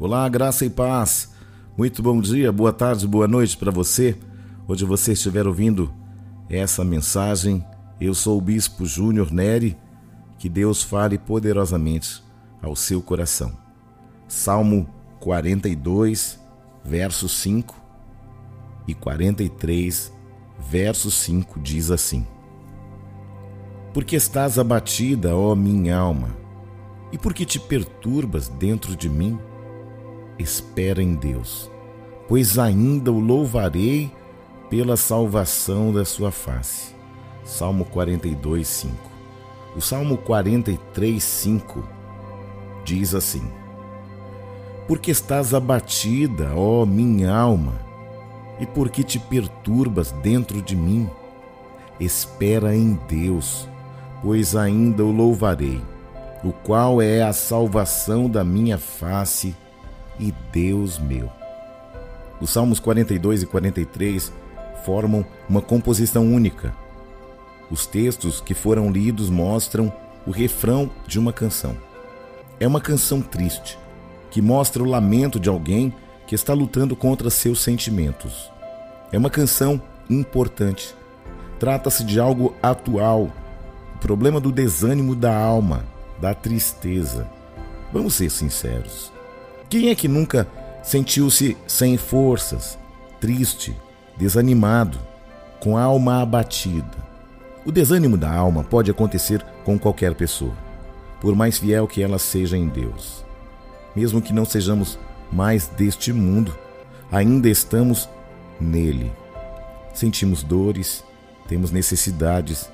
Olá, graça e paz. Muito bom dia, boa tarde, boa noite para você. Onde você estiver ouvindo essa mensagem, eu sou o Bispo Júnior Neri. Que Deus fale poderosamente ao seu coração. Salmo 42, verso 5 e 43, verso 5 diz assim: Porque estás abatida, ó minha alma, e por que te perturbas dentro de mim? Espera em Deus, pois ainda o louvarei pela salvação da sua face. Salmo 42, 5. O Salmo 43, 5 diz assim: Porque estás abatida, ó minha alma, e por que te perturbas dentro de mim? Espera em Deus, pois ainda o louvarei, o qual é a salvação da minha face e Deus meu. Os Salmos 42 e 43 formam uma composição única. Os textos que foram lidos mostram o refrão de uma canção. É uma canção triste, que mostra o lamento de alguém que está lutando contra seus sentimentos. É uma canção importante. Trata-se de algo atual, o problema do desânimo da alma, da tristeza. Vamos ser sinceros. Quem é que nunca sentiu-se sem forças, triste, desanimado, com a alma abatida? O desânimo da alma pode acontecer com qualquer pessoa, por mais fiel que ela seja em Deus. Mesmo que não sejamos mais deste mundo, ainda estamos nele. Sentimos dores, temos necessidades,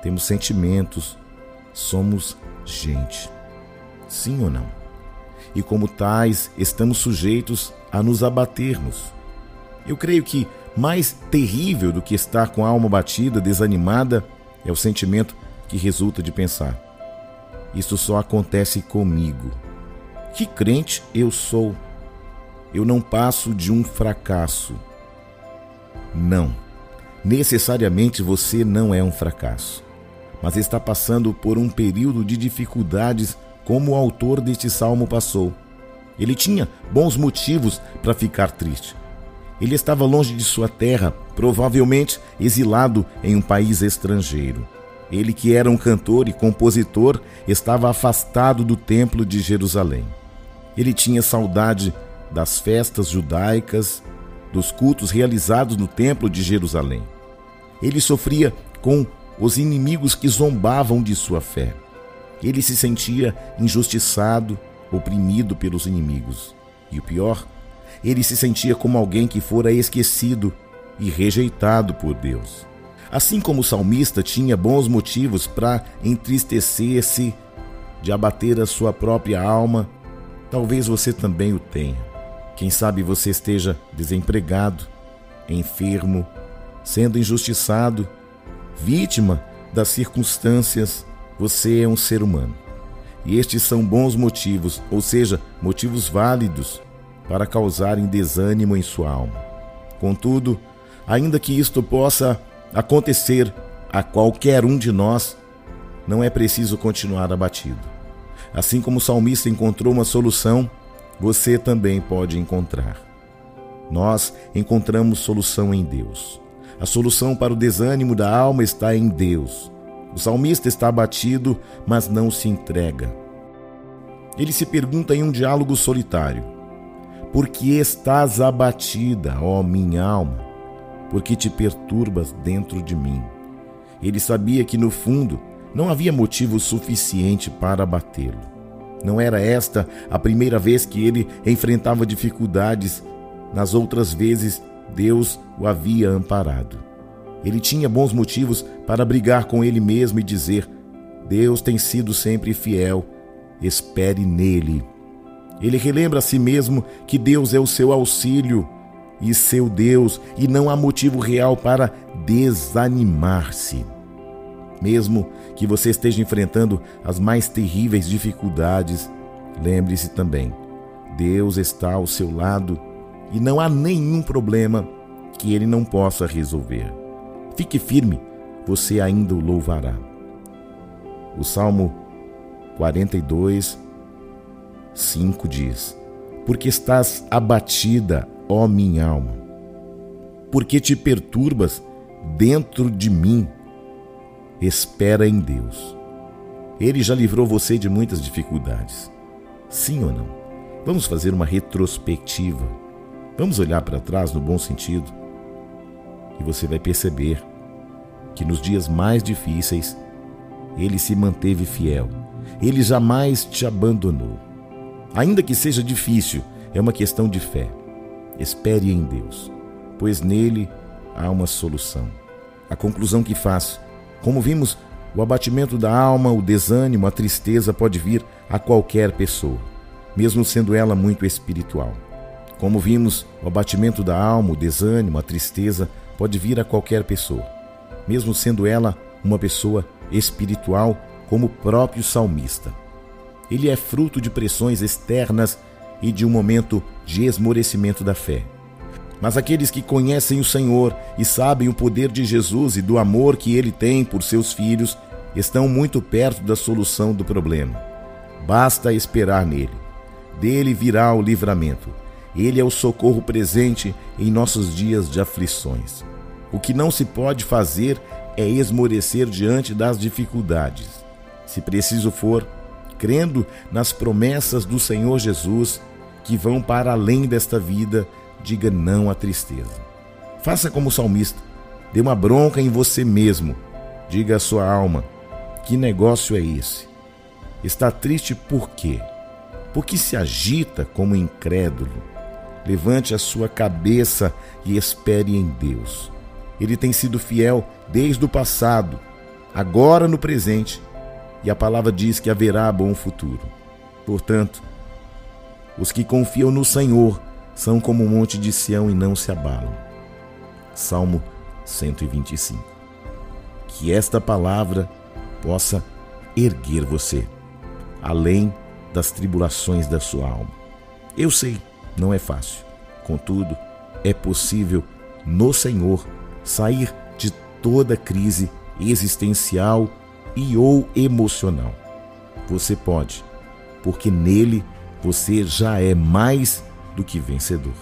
temos sentimentos, somos gente. Sim ou não? E, como tais, estamos sujeitos a nos abatermos. Eu creio que mais terrível do que estar com a alma batida, desanimada, é o sentimento que resulta de pensar: Isso só acontece comigo. Que crente eu sou? Eu não passo de um fracasso. Não. Necessariamente você não é um fracasso, mas está passando por um período de dificuldades como o autor deste salmo passou. Ele tinha bons motivos para ficar triste. Ele estava longe de sua terra, provavelmente exilado em um país estrangeiro. Ele, que era um cantor e compositor, estava afastado do templo de Jerusalém. Ele tinha saudade das festas judaicas, dos cultos realizados no templo de Jerusalém. Ele sofria com os inimigos que zombavam de sua fé. Ele se sentia injustiçado, oprimido pelos inimigos. E o pior, ele se sentia como alguém que fora esquecido e rejeitado por Deus. Assim como o salmista tinha bons motivos para entristecer-se, de abater a sua própria alma, talvez você também o tenha. Quem sabe você esteja desempregado, enfermo, sendo injustiçado, vítima das circunstâncias você é um ser humano. E estes são bons motivos, ou seja, motivos válidos para causarem desânimo em sua alma. Contudo, ainda que isto possa acontecer a qualquer um de nós, não é preciso continuar abatido. Assim como o salmista encontrou uma solução, você também pode encontrar. Nós encontramos solução em Deus. A solução para o desânimo da alma está em Deus. O salmista está abatido, mas não se entrega. Ele se pergunta em um diálogo solitário: Por que estás abatida, ó minha alma? Por que te perturbas dentro de mim? Ele sabia que no fundo não havia motivo suficiente para abatê-lo. Não era esta a primeira vez que ele enfrentava dificuldades. Nas outras vezes, Deus o havia amparado. Ele tinha bons motivos para brigar com ele mesmo e dizer: Deus tem sido sempre fiel, espere nele. Ele relembra a si mesmo que Deus é o seu auxílio e seu Deus, e não há motivo real para desanimar-se. Mesmo que você esteja enfrentando as mais terríveis dificuldades, lembre-se também: Deus está ao seu lado e não há nenhum problema que ele não possa resolver. Fique firme, você ainda o louvará. O Salmo 42, 5 diz: Porque estás abatida, ó minha alma? Porque te perturbas dentro de mim? Espera em Deus. Ele já livrou você de muitas dificuldades. Sim ou não? Vamos fazer uma retrospectiva. Vamos olhar para trás no bom sentido. E você vai perceber que nos dias mais difíceis ele se manteve fiel. Ele jamais te abandonou. Ainda que seja difícil, é uma questão de fé. Espere em Deus, pois nele há uma solução. A conclusão que faço, como vimos, o abatimento da alma, o desânimo, a tristeza pode vir a qualquer pessoa, mesmo sendo ela muito espiritual. Como vimos, o abatimento da alma, o desânimo, a tristeza pode vir a qualquer pessoa, mesmo sendo ela uma pessoa espiritual como o próprio salmista. Ele é fruto de pressões externas e de um momento de esmorecimento da fé. Mas aqueles que conhecem o Senhor e sabem o poder de Jesus e do amor que ele tem por seus filhos estão muito perto da solução do problema. Basta esperar nele. Dele virá o livramento. Ele é o socorro presente em nossos dias de aflições. O que não se pode fazer é esmorecer diante das dificuldades. Se preciso for, crendo nas promessas do Senhor Jesus que vão para além desta vida, diga não à tristeza. Faça como o salmista, dê uma bronca em você mesmo. Diga à sua alma: que negócio é esse? Está triste por quê? Porque se agita como incrédulo. Levante a sua cabeça e espere em Deus. Ele tem sido fiel desde o passado, agora no presente, e a palavra diz que haverá bom futuro. Portanto, os que confiam no Senhor são como o um monte de Sião e não se abalam. Salmo 125. Que esta palavra possa erguer você, além das tribulações da sua alma. Eu sei, não é fácil. Contudo, é possível no Senhor sair de toda crise existencial e ou emocional. Você pode, porque nele você já é mais do que vencedor.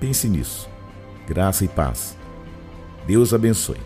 Pense nisso. Graça e paz. Deus abençoe.